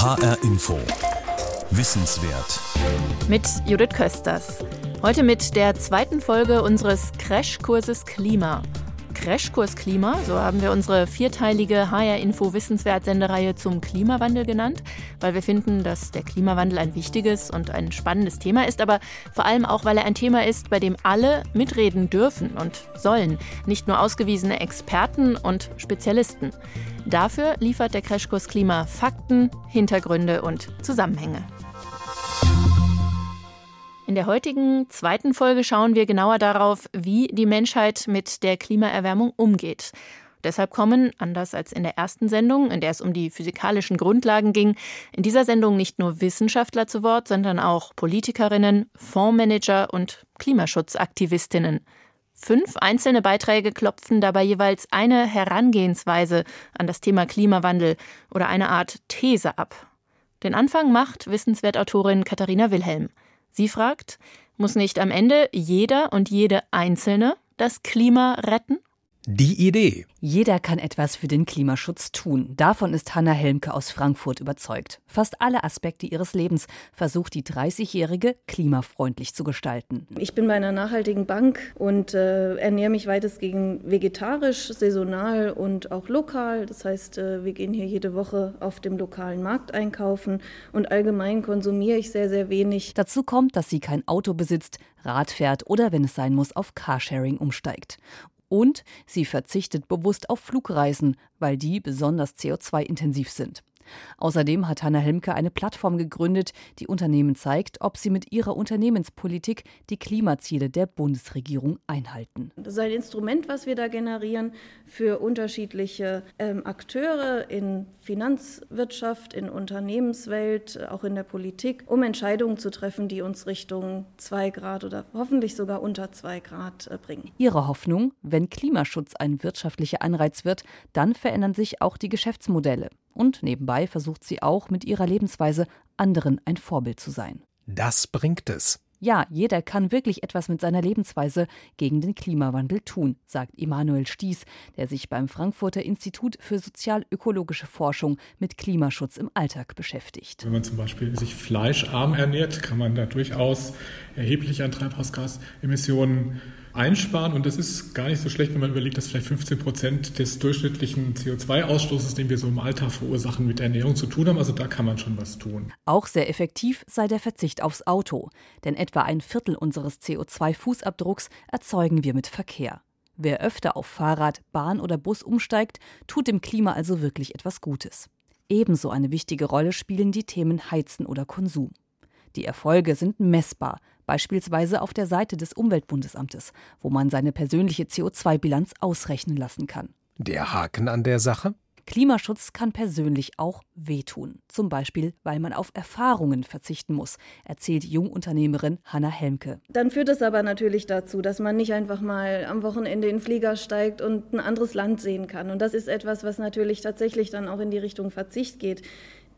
HR Info. Wissenswert. Mit Judith Kösters. Heute mit der zweiten Folge unseres Crashkurses Klima. Crashkurs Klima, so haben wir unsere vierteilige HR Info Wissenswert Sendereihe zum Klimawandel genannt, weil wir finden, dass der Klimawandel ein wichtiges und ein spannendes Thema ist, aber vor allem auch, weil er ein Thema ist, bei dem alle mitreden dürfen und sollen, nicht nur ausgewiesene Experten und Spezialisten. Dafür liefert der Crashkurs Klima Fakten, Hintergründe und Zusammenhänge. In der heutigen zweiten Folge schauen wir genauer darauf, wie die Menschheit mit der Klimaerwärmung umgeht. Deshalb kommen, anders als in der ersten Sendung, in der es um die physikalischen Grundlagen ging, in dieser Sendung nicht nur Wissenschaftler zu Wort, sondern auch Politikerinnen, Fondsmanager und Klimaschutzaktivistinnen. Fünf einzelne Beiträge klopfen dabei jeweils eine Herangehensweise an das Thema Klimawandel oder eine Art These ab. Den Anfang macht Wissenswertautorin Katharina Wilhelm. Sie fragt, muss nicht am Ende jeder und jede Einzelne das Klima retten? Die Idee. Jeder kann etwas für den Klimaschutz tun. Davon ist Hanna Helmke aus Frankfurt überzeugt. Fast alle Aspekte ihres Lebens versucht die 30-Jährige klimafreundlich zu gestalten. Ich bin bei einer nachhaltigen Bank und äh, ernähre mich weitestgehend vegetarisch, saisonal und auch lokal. Das heißt, äh, wir gehen hier jede Woche auf dem lokalen Markt einkaufen und allgemein konsumiere ich sehr, sehr wenig. Dazu kommt, dass sie kein Auto besitzt, Rad fährt oder wenn es sein muss, auf Carsharing umsteigt. Und sie verzichtet bewusst auf Flugreisen, weil die besonders CO2-intensiv sind. Außerdem hat Hanna Helmke eine Plattform gegründet, die Unternehmen zeigt, ob sie mit ihrer Unternehmenspolitik die Klimaziele der Bundesregierung einhalten. Das ist ein Instrument, was wir da generieren für unterschiedliche ähm, Akteure in Finanzwirtschaft, in Unternehmenswelt, auch in der Politik, um Entscheidungen zu treffen, die uns Richtung zwei Grad oder hoffentlich sogar unter zwei Grad äh, bringen. Ihre Hoffnung, wenn Klimaschutz ein wirtschaftlicher Anreiz wird, dann verändern sich auch die Geschäftsmodelle. Und nebenbei versucht sie auch mit ihrer Lebensweise anderen ein Vorbild zu sein. Das bringt es. Ja, jeder kann wirklich etwas mit seiner Lebensweise gegen den Klimawandel tun, sagt Emanuel Stieß, der sich beim Frankfurter Institut für sozial-ökologische Forschung mit Klimaschutz im Alltag beschäftigt. Wenn man zum Beispiel sich fleischarm ernährt, kann man da durchaus erheblich an Treibhausgasemissionen einsparen. Und das ist gar nicht so schlecht, wenn man überlegt, dass vielleicht 15 Prozent des durchschnittlichen CO2-Ausstoßes, den wir so im Alltag verursachen, mit Ernährung zu tun haben. Also da kann man schon was tun. Auch sehr effektiv sei der Verzicht aufs Auto. Denn etwa ein Viertel unseres CO2-Fußabdrucks erzeugen wir mit Verkehr. Wer öfter auf Fahrrad, Bahn oder Bus umsteigt, tut dem Klima also wirklich etwas Gutes. Ebenso eine wichtige Rolle spielen die Themen Heizen oder Konsum. Die Erfolge sind messbar, beispielsweise auf der Seite des Umweltbundesamtes, wo man seine persönliche CO2-Bilanz ausrechnen lassen kann. Der Haken an der Sache? Klimaschutz kann persönlich auch wehtun. Zum Beispiel, weil man auf Erfahrungen verzichten muss, erzählt Jungunternehmerin Hanna Helmke. Dann führt es aber natürlich dazu, dass man nicht einfach mal am Wochenende in den Flieger steigt und ein anderes Land sehen kann. Und das ist etwas, was natürlich tatsächlich dann auch in die Richtung Verzicht geht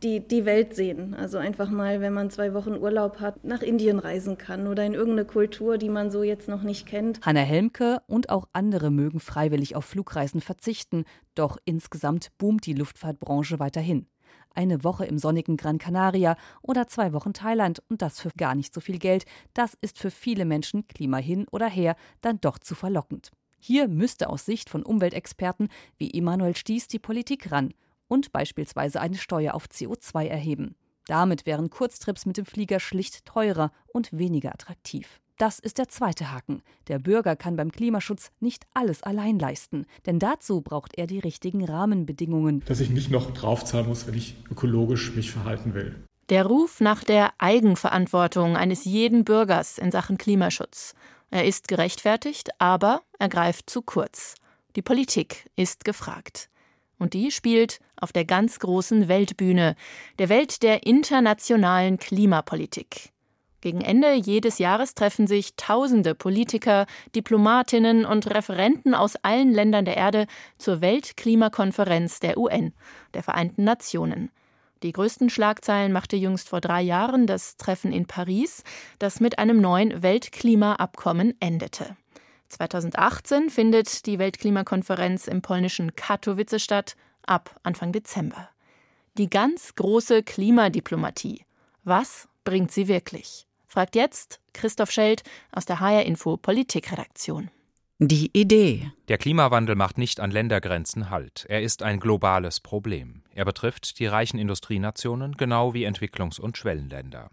die, die Welt sehen. Also einfach mal, wenn man zwei Wochen Urlaub hat, nach Indien reisen kann oder in irgendeine Kultur, die man so jetzt noch nicht kennt. Hanna Helmke und auch andere mögen freiwillig auf Flugreisen verzichten, doch insgesamt boomt die Luftfahrtbranche weiterhin. Eine Woche im sonnigen Gran Canaria oder zwei Wochen Thailand und das für gar nicht so viel Geld, das ist für viele Menschen, Klima hin oder her, dann doch zu verlockend. Hier müsste aus Sicht von Umweltexperten wie Emanuel Stieß die Politik ran und beispielsweise eine Steuer auf CO2 erheben. Damit wären Kurztrips mit dem Flieger schlicht teurer und weniger attraktiv. Das ist der zweite Haken. Der Bürger kann beim Klimaschutz nicht alles allein leisten, denn dazu braucht er die richtigen Rahmenbedingungen. Dass ich nicht noch draufzahlen muss, wenn ich ökologisch mich verhalten will. Der Ruf nach der Eigenverantwortung eines jeden Bürgers in Sachen Klimaschutz. Er ist gerechtfertigt, aber er greift zu kurz. Die Politik ist gefragt. Und die spielt auf der ganz großen Weltbühne, der Welt der internationalen Klimapolitik. Gegen Ende jedes Jahres treffen sich tausende Politiker, Diplomatinnen und Referenten aus allen Ländern der Erde zur Weltklimakonferenz der UN, der Vereinten Nationen. Die größten Schlagzeilen machte jüngst vor drei Jahren das Treffen in Paris, das mit einem neuen Weltklimaabkommen endete. 2018 findet die Weltklimakonferenz im polnischen Katowice statt, ab Anfang Dezember. Die ganz große Klimadiplomatie. Was bringt sie wirklich? Fragt jetzt Christoph Scheld aus der HR Info Politikredaktion. Die Idee. Der Klimawandel macht nicht an Ländergrenzen Halt. Er ist ein globales Problem. Er betrifft die reichen Industrienationen genau wie Entwicklungs- und Schwellenländer.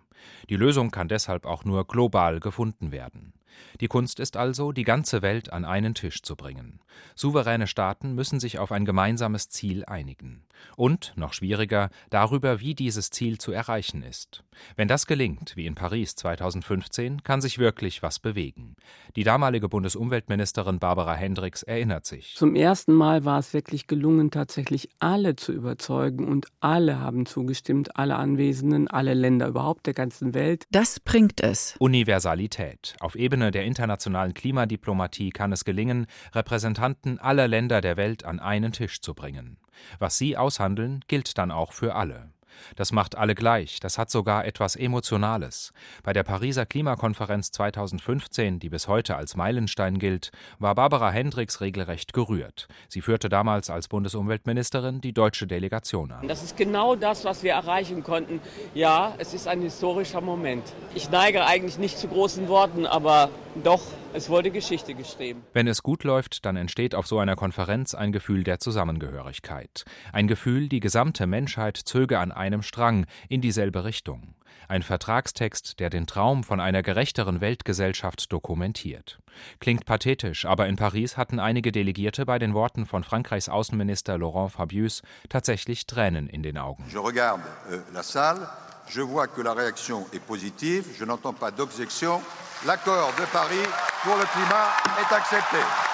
Die Lösung kann deshalb auch nur global gefunden werden. Die Kunst ist also, die ganze Welt an einen Tisch zu bringen. Souveräne Staaten müssen sich auf ein gemeinsames Ziel einigen. Und, noch schwieriger, darüber, wie dieses Ziel zu erreichen ist. Wenn das gelingt, wie in Paris 2015, kann sich wirklich was bewegen. Die damalige Bundesumweltministerin Barbara Hendricks erinnert sich. Zum ersten Mal war es wirklich gelungen, tatsächlich alle zu überzeugen und alle haben zugestimmt, alle Anwesenden, alle Länder überhaupt der ganzen Welt. Das bringt es. Universalität. Auf Ebene der internationalen Klimadiplomatie kann es gelingen, Repräsentanten aller Länder der Welt an einen Tisch zu bringen. Was sie aushandeln, gilt dann auch für alle. Das macht alle gleich, das hat sogar etwas Emotionales. Bei der Pariser Klimakonferenz 2015, die bis heute als Meilenstein gilt, war Barbara Hendricks regelrecht gerührt. Sie führte damals als Bundesumweltministerin die deutsche Delegation an. Das ist genau das, was wir erreichen konnten. Ja, es ist ein historischer Moment. Ich neige eigentlich nicht zu großen Worten, aber doch, es wurde Geschichte geschrieben. Wenn es gut läuft, dann entsteht auf so einer Konferenz ein Gefühl der Zusammengehörigkeit. Ein Gefühl, die gesamte Menschheit zöge an einem Strang in dieselbe Richtung. Ein Vertragstext, der den Traum von einer gerechteren Weltgesellschaft dokumentiert. Klingt pathetisch, aber in Paris hatten einige Delegierte bei den Worten von Frankreichs Außenminister Laurent Fabius tatsächlich Tränen in den Augen. Je regarde euh, la salle, je vois que la réaction est positive, je n'entends pas d'objection. L'accord de Paris pour le climat est accepté.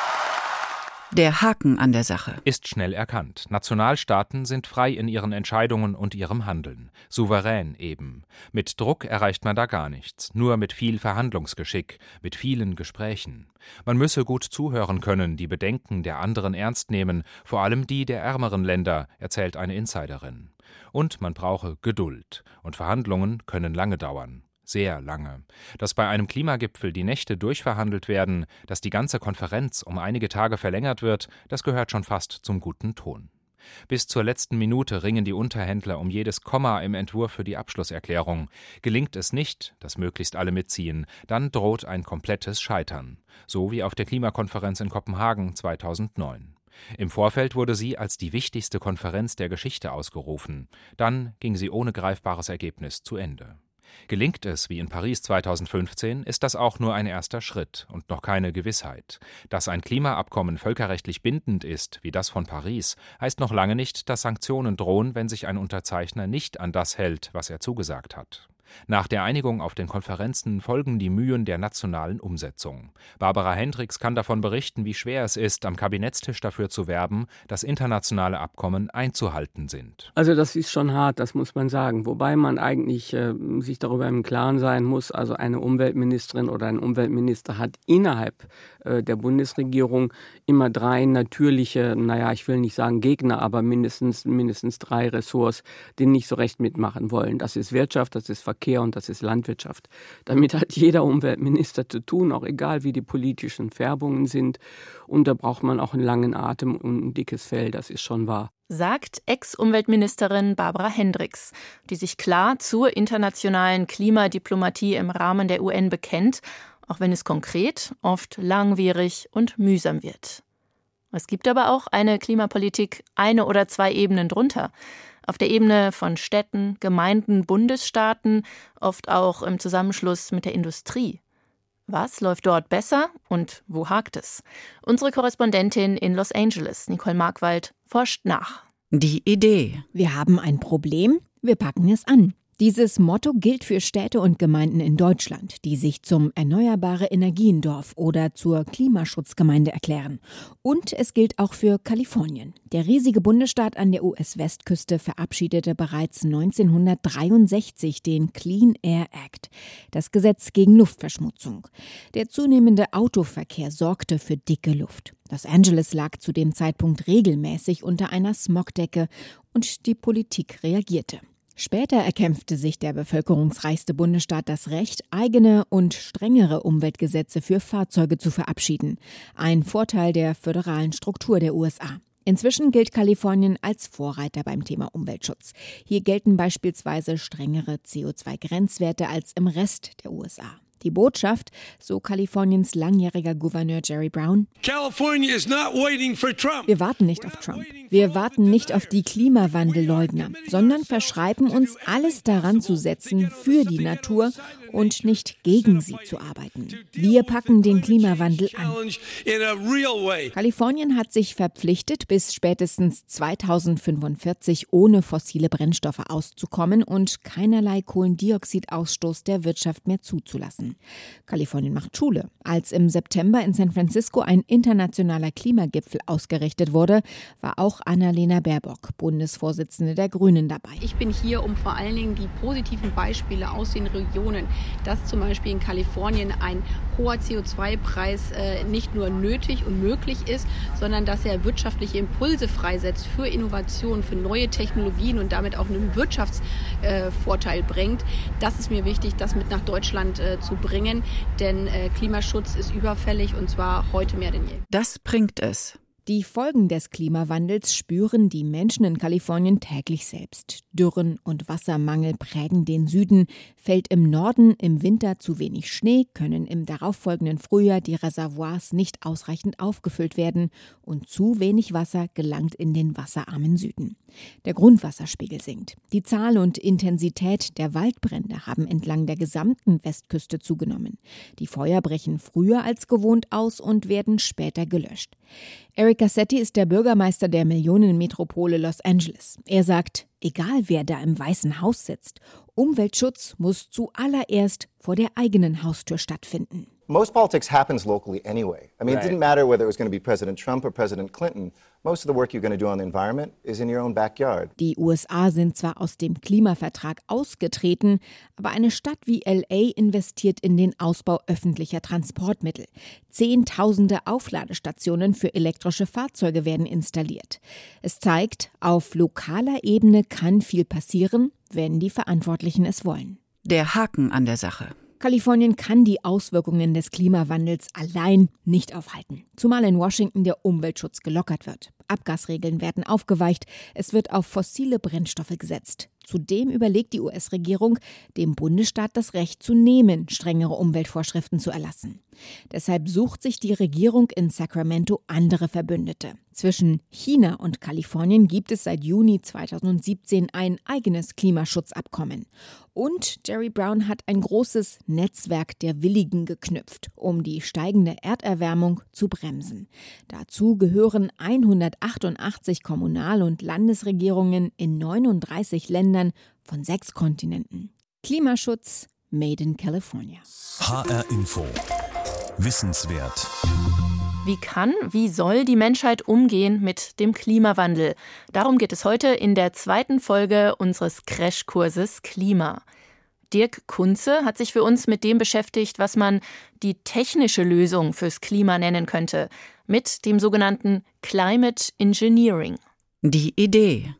Der Haken an der Sache. Ist schnell erkannt. Nationalstaaten sind frei in ihren Entscheidungen und ihrem Handeln. Souverän eben. Mit Druck erreicht man da gar nichts. Nur mit viel Verhandlungsgeschick, mit vielen Gesprächen. Man müsse gut zuhören können, die Bedenken der anderen ernst nehmen, vor allem die der ärmeren Länder, erzählt eine Insiderin. Und man brauche Geduld. Und Verhandlungen können lange dauern sehr lange. Dass bei einem Klimagipfel die Nächte durchverhandelt werden, dass die ganze Konferenz um einige Tage verlängert wird, das gehört schon fast zum guten Ton. Bis zur letzten Minute ringen die Unterhändler um jedes Komma im Entwurf für die Abschlusserklärung. Gelingt es nicht, dass möglichst alle mitziehen, dann droht ein komplettes Scheitern. So wie auf der Klimakonferenz in Kopenhagen 2009. Im Vorfeld wurde sie als die wichtigste Konferenz der Geschichte ausgerufen. Dann ging sie ohne greifbares Ergebnis zu Ende. Gelingt es, wie in Paris 2015, ist das auch nur ein erster Schritt und noch keine Gewissheit. Dass ein Klimaabkommen völkerrechtlich bindend ist, wie das von Paris, heißt noch lange nicht, dass Sanktionen drohen, wenn sich ein Unterzeichner nicht an das hält, was er zugesagt hat. Nach der Einigung auf den Konferenzen folgen die Mühen der nationalen Umsetzung. Barbara Hendricks kann davon berichten, wie schwer es ist, am Kabinettstisch dafür zu werben, dass internationale Abkommen einzuhalten sind. Also das ist schon hart, das muss man sagen. Wobei man eigentlich äh, sich darüber im Klaren sein muss, also eine Umweltministerin oder ein Umweltminister hat innerhalb äh, der Bundesregierung immer drei natürliche, naja, ich will nicht sagen Gegner, aber mindestens, mindestens drei Ressorts, die nicht so recht mitmachen wollen. Das ist Wirtschaft, das ist Verkehr, Verkehr und das ist Landwirtschaft. Damit hat jeder Umweltminister zu tun, auch egal wie die politischen Färbungen sind. Und da braucht man auch einen langen Atem und ein dickes Fell, das ist schon wahr. Sagt Ex-Umweltministerin Barbara Hendricks, die sich klar zur internationalen Klimadiplomatie im Rahmen der UN bekennt, auch wenn es konkret oft langwierig und mühsam wird. Es gibt aber auch eine Klimapolitik eine oder zwei Ebenen drunter auf der Ebene von Städten, Gemeinden, Bundesstaaten, oft auch im Zusammenschluss mit der Industrie. Was läuft dort besser und wo hakt es? Unsere Korrespondentin in Los Angeles, Nicole Markwald, forscht nach. Die Idee. Wir haben ein Problem, wir packen es an. Dieses Motto gilt für Städte und Gemeinden in Deutschland, die sich zum Erneuerbare Energiendorf oder zur Klimaschutzgemeinde erklären. Und es gilt auch für Kalifornien. Der riesige Bundesstaat an der US-Westküste verabschiedete bereits 1963 den Clean Air Act, das Gesetz gegen Luftverschmutzung. Der zunehmende Autoverkehr sorgte für dicke Luft. Los Angeles lag zu dem Zeitpunkt regelmäßig unter einer Smogdecke und die Politik reagierte. Später erkämpfte sich der bevölkerungsreichste Bundesstaat das Recht, eigene und strengere Umweltgesetze für Fahrzeuge zu verabschieden. Ein Vorteil der föderalen Struktur der USA. Inzwischen gilt Kalifornien als Vorreiter beim Thema Umweltschutz. Hier gelten beispielsweise strengere CO2-Grenzwerte als im Rest der USA. Die Botschaft, so Kaliforniens langjähriger Gouverneur Jerry Brown. Wir warten nicht auf Trump. Wir warten nicht auf die Klimawandelleugner, sondern verschreiben uns, alles daran zu setzen, für die Natur und nicht gegen sie zu arbeiten. Wir packen den Klimawandel an. Kalifornien hat sich verpflichtet, bis spätestens 2045 ohne fossile Brennstoffe auszukommen und keinerlei Kohlendioxidausstoß der Wirtschaft mehr zuzulassen. Kalifornien macht Schule. Als im September in San Francisco ein internationaler Klimagipfel ausgerichtet wurde, war auch Annalena Baerbock, Bundesvorsitzende der Grünen, dabei. Ich bin hier, um vor allen Dingen die positiven Beispiele aus den Regionen, dass zum Beispiel in Kalifornien ein hoher CO2-Preis äh, nicht nur nötig und möglich ist, sondern dass er wirtschaftliche Impulse freisetzt für Innovation, für neue Technologien und damit auch einen Wirtschaftsvorteil äh, bringt. Das ist mir wichtig, das mit nach Deutschland äh, zu bringen, denn äh, Klimaschutz ist überfällig und zwar heute mehr denn je. Das bringt es. Die Folgen des Klimawandels spüren die Menschen in Kalifornien täglich selbst. Dürren und Wassermangel prägen den Süden, fällt im Norden im Winter zu wenig Schnee, können im darauffolgenden Frühjahr die Reservoirs nicht ausreichend aufgefüllt werden und zu wenig Wasser gelangt in den wasserarmen Süden. Der Grundwasserspiegel sinkt. Die Zahl und Intensität der Waldbrände haben entlang der gesamten Westküste zugenommen. Die Feuer brechen früher als gewohnt aus und werden später gelöscht. Eric Gassetti ist der Bürgermeister der Millionenmetropole Los Angeles. Er sagt, egal wer da im Weißen Haus sitzt, Umweltschutz muss zuallererst vor der eigenen Haustür stattfinden. Most politics happens locally anyway. I mean, right. it didn't matter whether it was going to be President Trump or President Clinton. Most of the work you're going to do on the environment is in your own backyard. Die USA sind zwar aus dem Klimavertrag ausgetreten, aber eine Stadt wie LA investiert in den Ausbau öffentlicher Transportmittel. Zehntausende Aufladestationen für elektrische Fahrzeuge werden installiert. Es zeigt, auf lokaler Ebene kann viel passieren, wenn die Verantwortlichen es wollen. Der Haken an der Sache. Kalifornien kann die Auswirkungen des Klimawandels allein nicht aufhalten, zumal in Washington der Umweltschutz gelockert wird. Abgasregeln werden aufgeweicht, es wird auf fossile Brennstoffe gesetzt. Zudem überlegt die US-Regierung, dem Bundesstaat das Recht zu nehmen, strengere Umweltvorschriften zu erlassen. Deshalb sucht sich die Regierung in Sacramento andere Verbündete. Zwischen China und Kalifornien gibt es seit Juni 2017 ein eigenes Klimaschutzabkommen. Und Jerry Brown hat ein großes Netzwerk der Willigen geknüpft, um die steigende Erderwärmung zu bremsen. Dazu gehören 188 Kommunal- und Landesregierungen in 39 Ländern von sechs Kontinenten. Klimaschutz Made in California. HR Info. Wissenswert. Wie kann, wie soll die Menschheit umgehen mit dem Klimawandel? Darum geht es heute in der zweiten Folge unseres Crashkurses Klima. Dirk Kunze hat sich für uns mit dem beschäftigt, was man die technische Lösung fürs Klima nennen könnte, mit dem sogenannten Climate Engineering. Die Idee.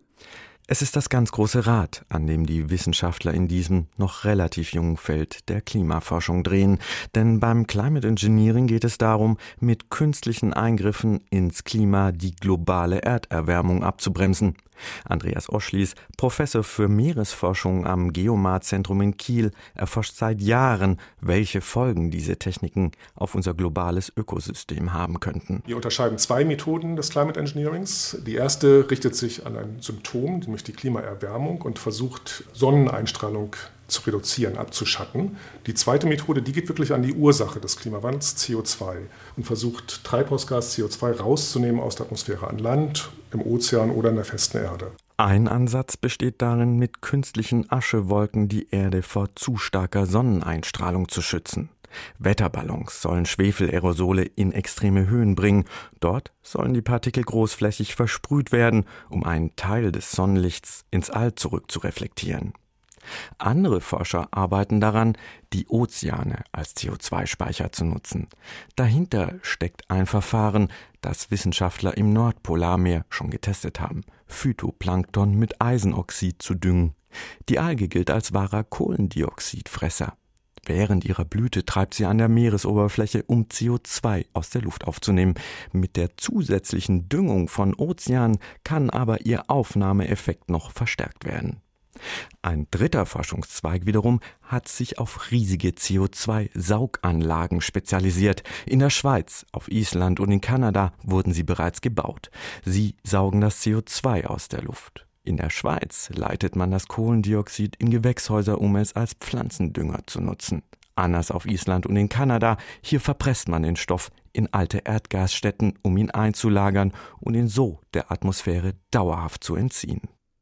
Es ist das ganz große Rad, an dem die Wissenschaftler in diesem noch relativ jungen Feld der Klimaforschung drehen. Denn beim Climate Engineering geht es darum, mit künstlichen Eingriffen ins Klima die globale Erderwärmung abzubremsen. Andreas Oschlies, Professor für Meeresforschung am Geomar-Zentrum in Kiel, erforscht seit Jahren, welche Folgen diese Techniken auf unser globales Ökosystem haben könnten. Wir unterscheiden zwei Methoden des Climate Engineerings. Die erste richtet sich an ein Symptom, nämlich die Klimaerwärmung und versucht Sonneneinstrahlung zu reduzieren, abzuschatten. Die zweite Methode, die geht wirklich an die Ursache des Klimawandels, CO2, und versucht Treibhausgas CO2 rauszunehmen aus der Atmosphäre an Land, im Ozean oder in der festen Erde. Ein Ansatz besteht darin, mit künstlichen Aschewolken die Erde vor zu starker Sonneneinstrahlung zu schützen. Wetterballons sollen Schwefelaerosole in extreme Höhen bringen. Dort sollen die Partikel großflächig versprüht werden, um einen Teil des Sonnenlichts ins All zurück zu reflektieren. Andere Forscher arbeiten daran, die Ozeane als CO2-Speicher zu nutzen. Dahinter steckt ein Verfahren, das Wissenschaftler im Nordpolarmeer schon getestet haben, Phytoplankton mit Eisenoxid zu düngen. Die Alge gilt als wahrer Kohlendioxidfresser. Während ihrer Blüte treibt sie an der Meeresoberfläche, um CO2 aus der Luft aufzunehmen. Mit der zusätzlichen Düngung von Ozeanen kann aber ihr Aufnahmeeffekt noch verstärkt werden. Ein dritter Forschungszweig wiederum hat sich auf riesige CO2-Sauganlagen spezialisiert. In der Schweiz, auf Island und in Kanada wurden sie bereits gebaut. Sie saugen das CO2 aus der Luft. In der Schweiz leitet man das Kohlendioxid in Gewächshäuser, um es als Pflanzendünger zu nutzen. Anders auf Island und in Kanada, hier verpresst man den Stoff in alte Erdgasstätten, um ihn einzulagern und ihn so der Atmosphäre dauerhaft zu entziehen.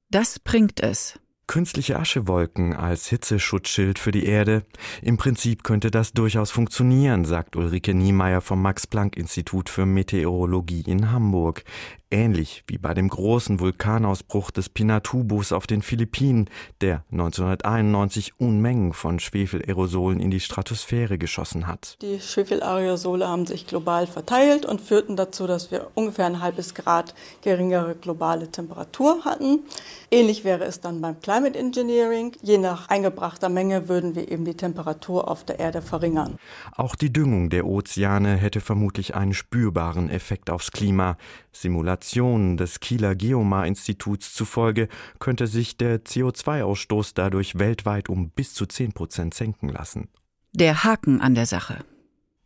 Das bringt es. Künstliche Aschewolken als Hitzeschutzschild für die Erde. Im Prinzip könnte das durchaus funktionieren, sagt Ulrike Niemeyer vom Max-Planck-Institut für Meteorologie in Hamburg. Ähnlich wie bei dem großen Vulkanausbruch des Pinatubos auf den Philippinen, der 1991 Unmengen von Schwefelaerosolen in die Stratosphäre geschossen hat. Die Schwefelaerosole haben sich global verteilt und führten dazu, dass wir ungefähr ein halbes Grad geringere globale Temperatur hatten. Ähnlich wäre es dann beim Climate Engineering. Je nach eingebrachter Menge würden wir eben die Temperatur auf der Erde verringern. Auch die Düngung der Ozeane hätte vermutlich einen spürbaren Effekt aufs Klima. Simulationen des Kieler Geomar-Instituts zufolge könnte sich der CO2-Ausstoß dadurch weltweit um bis zu 10 Prozent senken lassen. Der Haken an der Sache.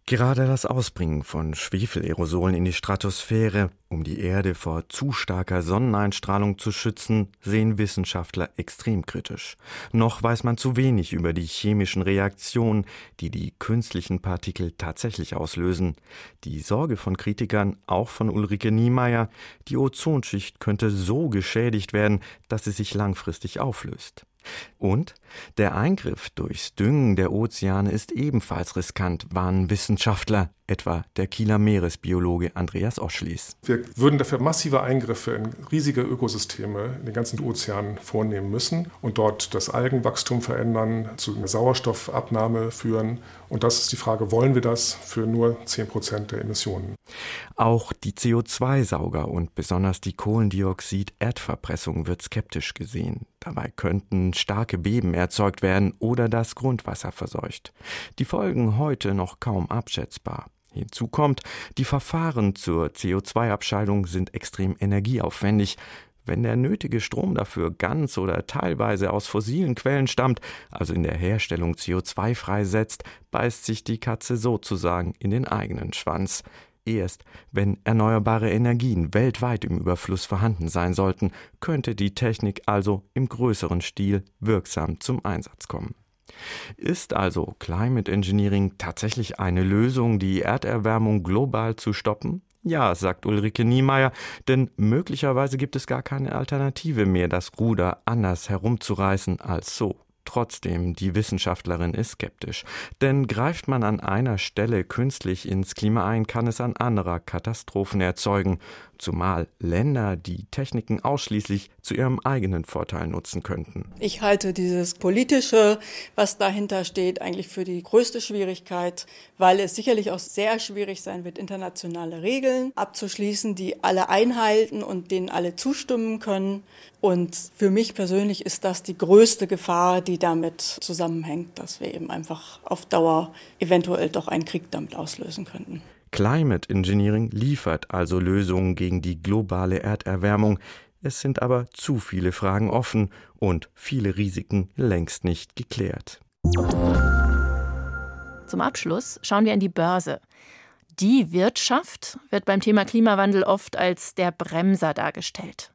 Gerade das Ausbringen von Schwefelaerosolen in die Stratosphäre, um die Erde vor zu starker Sonneneinstrahlung zu schützen, sehen Wissenschaftler extrem kritisch. Noch weiß man zu wenig über die chemischen Reaktionen, die die künstlichen Partikel tatsächlich auslösen. Die Sorge von Kritikern, auch von Ulrike Niemeyer, die Ozonschicht könnte so geschädigt werden, dass sie sich langfristig auflöst. Und der Eingriff durchs Düngen der Ozeane ist ebenfalls riskant, warnen Wissenschaftler, etwa der Kieler Meeresbiologe Andreas Oschlies. Wir würden dafür massive Eingriffe in riesige Ökosysteme in den ganzen Ozeanen vornehmen müssen und dort das Algenwachstum verändern, zu einer Sauerstoffabnahme führen. Und das ist die Frage, wollen wir das für nur 10 Prozent der Emissionen? Auch die CO2-Sauger und besonders die Kohlendioxid-Erdverpressung wird skeptisch gesehen. Dabei könnten starke Beben erzeugt werden oder das Grundwasser verseucht. Die Folgen heute noch kaum abschätzbar. Hinzu kommt, die Verfahren zur CO2-Abscheidung sind extrem energieaufwendig. Wenn der nötige Strom dafür ganz oder teilweise aus fossilen Quellen stammt, also in der Herstellung CO2 freisetzt, beißt sich die Katze sozusagen in den eigenen Schwanz. Erst wenn erneuerbare Energien weltweit im Überfluss vorhanden sein sollten, könnte die Technik also im größeren Stil wirksam zum Einsatz kommen. Ist also Climate Engineering tatsächlich eine Lösung, die Erderwärmung global zu stoppen? Ja, sagt Ulrike Niemeyer, denn möglicherweise gibt es gar keine Alternative mehr, das Ruder anders herumzureißen als so. Trotzdem, die Wissenschaftlerin ist skeptisch. Denn greift man an einer Stelle künstlich ins Klima ein, kann es an anderer Katastrophen erzeugen zumal Länder die Techniken ausschließlich zu ihrem eigenen Vorteil nutzen könnten. Ich halte dieses Politische, was dahinter steht, eigentlich für die größte Schwierigkeit, weil es sicherlich auch sehr schwierig sein wird, internationale Regeln abzuschließen, die alle einhalten und denen alle zustimmen können. Und für mich persönlich ist das die größte Gefahr, die damit zusammenhängt, dass wir eben einfach auf Dauer eventuell doch einen Krieg damit auslösen könnten. Climate Engineering liefert also Lösungen gegen die globale Erderwärmung. Es sind aber zu viele Fragen offen und viele Risiken längst nicht geklärt. Zum Abschluss schauen wir an die Börse. Die Wirtschaft wird beim Thema Klimawandel oft als der Bremser dargestellt.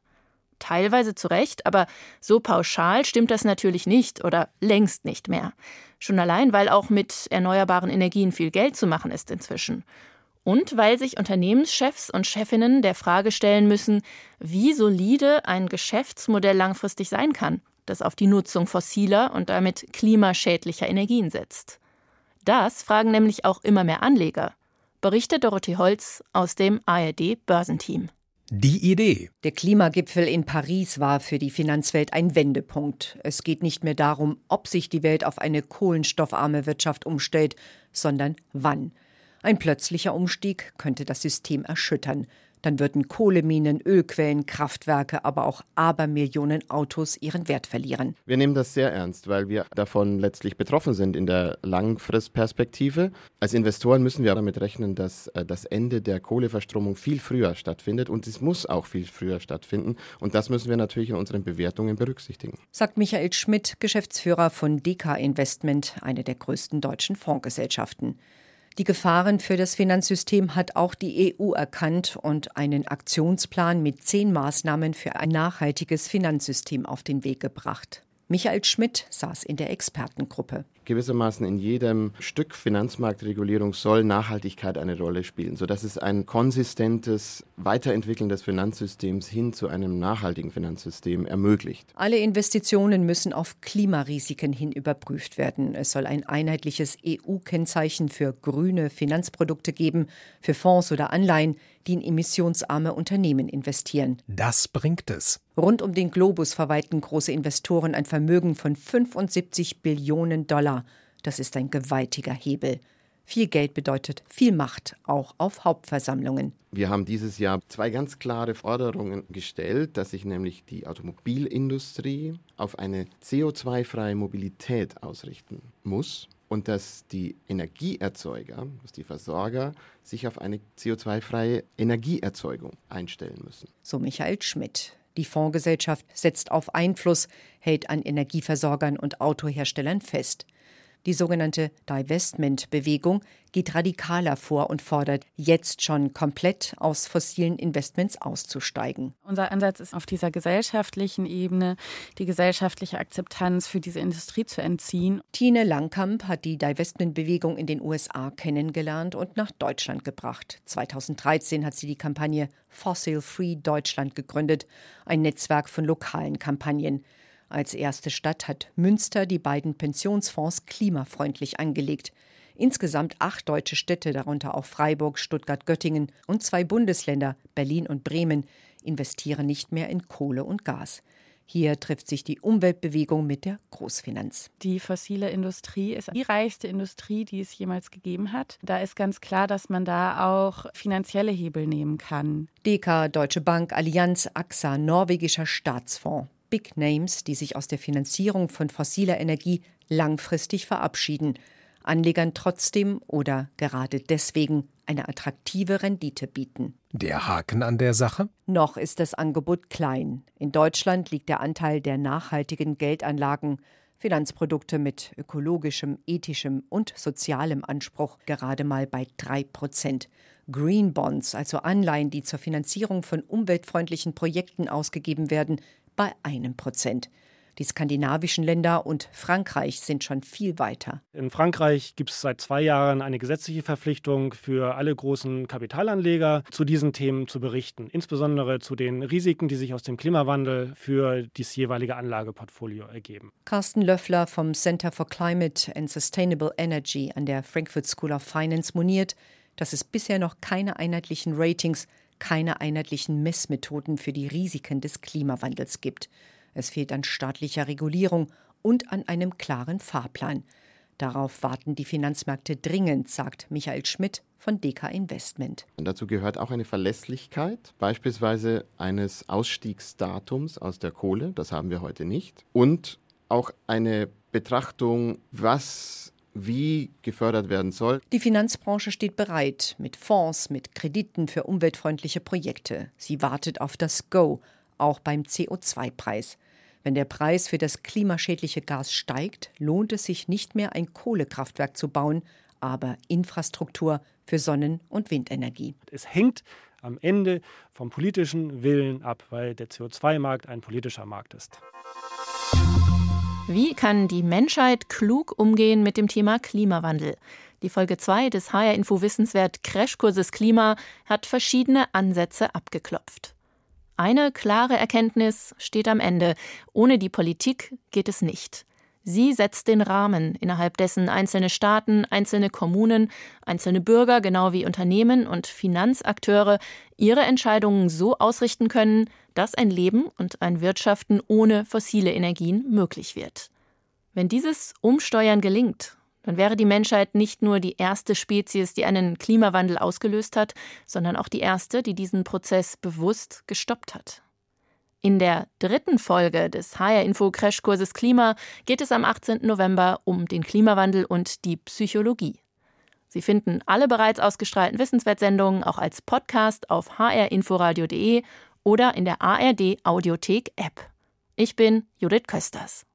Teilweise zu Recht, aber so pauschal stimmt das natürlich nicht oder längst nicht mehr. Schon allein, weil auch mit erneuerbaren Energien viel Geld zu machen ist inzwischen und weil sich Unternehmenschefs und Chefinnen der Frage stellen müssen, wie solide ein Geschäftsmodell langfristig sein kann, das auf die Nutzung fossiler und damit klimaschädlicher Energien setzt. Das fragen nämlich auch immer mehr Anleger, berichtet Dorothee Holz aus dem ARD Börsenteam. Die Idee. Der Klimagipfel in Paris war für die Finanzwelt ein Wendepunkt. Es geht nicht mehr darum, ob sich die Welt auf eine kohlenstoffarme Wirtschaft umstellt, sondern wann. Ein plötzlicher Umstieg könnte das System erschüttern. Dann würden Kohleminen, Ölquellen, Kraftwerke, aber auch Abermillionen Autos ihren Wert verlieren. Wir nehmen das sehr ernst, weil wir davon letztlich betroffen sind in der Langfristperspektive. Als Investoren müssen wir damit rechnen, dass äh, das Ende der Kohleverstromung viel früher stattfindet und es muss auch viel früher stattfinden. Und das müssen wir natürlich in unseren Bewertungen berücksichtigen. Sagt Michael Schmidt, Geschäftsführer von DK Investment, eine der größten deutschen Fondsgesellschaften. Die Gefahren für das Finanzsystem hat auch die EU erkannt und einen Aktionsplan mit zehn Maßnahmen für ein nachhaltiges Finanzsystem auf den Weg gebracht. Michael Schmidt saß in der Expertengruppe gewissermaßen in jedem Stück Finanzmarktregulierung soll Nachhaltigkeit eine Rolle spielen, sodass es ein konsistentes Weiterentwickeln des Finanzsystems hin zu einem nachhaltigen Finanzsystem ermöglicht. Alle Investitionen müssen auf Klimarisiken hin überprüft werden. Es soll ein einheitliches EU-Kennzeichen für grüne Finanzprodukte geben, für Fonds oder Anleihen, die in emissionsarme Unternehmen investieren. Das bringt es. Rund um den Globus verwalten große Investoren ein Vermögen von 75 Billionen Dollar Dollar. Das ist ein gewaltiger Hebel. Viel Geld bedeutet viel Macht, auch auf Hauptversammlungen. Wir haben dieses Jahr zwei ganz klare Forderungen gestellt, dass sich nämlich die Automobilindustrie auf eine CO2-freie Mobilität ausrichten muss und dass die Energieerzeuger, dass die Versorger sich auf eine CO2-freie Energieerzeugung einstellen müssen. So Michael Schmidt. Die Fondsgesellschaft setzt auf Einfluss, hält an Energieversorgern und Autoherstellern fest. Die sogenannte Divestment-Bewegung geht radikaler vor und fordert, jetzt schon komplett aus fossilen Investments auszusteigen. Unser Ansatz ist auf dieser gesellschaftlichen Ebene, die gesellschaftliche Akzeptanz für diese Industrie zu entziehen. Tine Langkamp hat die Divestment-Bewegung in den USA kennengelernt und nach Deutschland gebracht. 2013 hat sie die Kampagne Fossil Free Deutschland gegründet, ein Netzwerk von lokalen Kampagnen. Als erste Stadt hat Münster die beiden Pensionsfonds klimafreundlich angelegt. Insgesamt acht deutsche Städte, darunter auch Freiburg, Stuttgart, Göttingen und zwei Bundesländer, Berlin und Bremen, investieren nicht mehr in Kohle und Gas. Hier trifft sich die Umweltbewegung mit der Großfinanz. Die fossile Industrie ist die reichste Industrie, die es jemals gegeben hat. Da ist ganz klar, dass man da auch finanzielle Hebel nehmen kann. DK, Deutsche Bank, Allianz, AXA, norwegischer Staatsfonds. Big Names, die sich aus der Finanzierung von fossiler Energie langfristig verabschieden, Anlegern trotzdem oder gerade deswegen eine attraktive Rendite bieten. Der Haken an der Sache? Noch ist das Angebot klein. In Deutschland liegt der Anteil der nachhaltigen Geldanlagen, Finanzprodukte mit ökologischem, ethischem und sozialem Anspruch gerade mal bei drei Prozent. Green Bonds, also Anleihen, die zur Finanzierung von umweltfreundlichen Projekten ausgegeben werden, bei einem Prozent. Die skandinavischen Länder und Frankreich sind schon viel weiter. In Frankreich gibt es seit zwei Jahren eine gesetzliche Verpflichtung für alle großen Kapitalanleger, zu diesen Themen zu berichten, insbesondere zu den Risiken, die sich aus dem Klimawandel für das jeweilige Anlageportfolio ergeben. Carsten Löffler vom Center for Climate and Sustainable Energy an der Frankfurt School of Finance moniert, dass es bisher noch keine einheitlichen Ratings keine einheitlichen Messmethoden für die Risiken des Klimawandels gibt. Es fehlt an staatlicher Regulierung und an einem klaren Fahrplan. Darauf warten die Finanzmärkte dringend, sagt Michael Schmidt von DK Investment. Und dazu gehört auch eine Verlässlichkeit, beispielsweise eines Ausstiegsdatums aus der Kohle, das haben wir heute nicht, und auch eine Betrachtung, was wie gefördert werden soll. Die Finanzbranche steht bereit mit Fonds, mit Krediten für umweltfreundliche Projekte. Sie wartet auf das Go, auch beim CO2-Preis. Wenn der Preis für das klimaschädliche Gas steigt, lohnt es sich nicht mehr, ein Kohlekraftwerk zu bauen, aber Infrastruktur für Sonnen- und Windenergie. Es hängt am Ende vom politischen Willen ab, weil der CO2-Markt ein politischer Markt ist. Wie kann die Menschheit klug umgehen mit dem Thema Klimawandel? Die Folge 2 des HR Info Wissenswert Crashkurses Klima hat verschiedene Ansätze abgeklopft. Eine klare Erkenntnis steht am Ende. Ohne die Politik geht es nicht. Sie setzt den Rahmen, innerhalb dessen einzelne Staaten, einzelne Kommunen, einzelne Bürger, genau wie Unternehmen und Finanzakteure ihre Entscheidungen so ausrichten können, dass ein Leben und ein Wirtschaften ohne fossile Energien möglich wird. Wenn dieses Umsteuern gelingt, dann wäre die Menschheit nicht nur die erste Spezies, die einen Klimawandel ausgelöst hat, sondern auch die erste, die diesen Prozess bewusst gestoppt hat. In der dritten Folge des HR Info Crashkurses Klima geht es am 18. November um den Klimawandel und die Psychologie. Sie finden alle bereits ausgestrahlten Wissenswertsendungen auch als Podcast auf hrinforadio.de oder in der ARD Audiothek App. Ich bin Judith Kösters.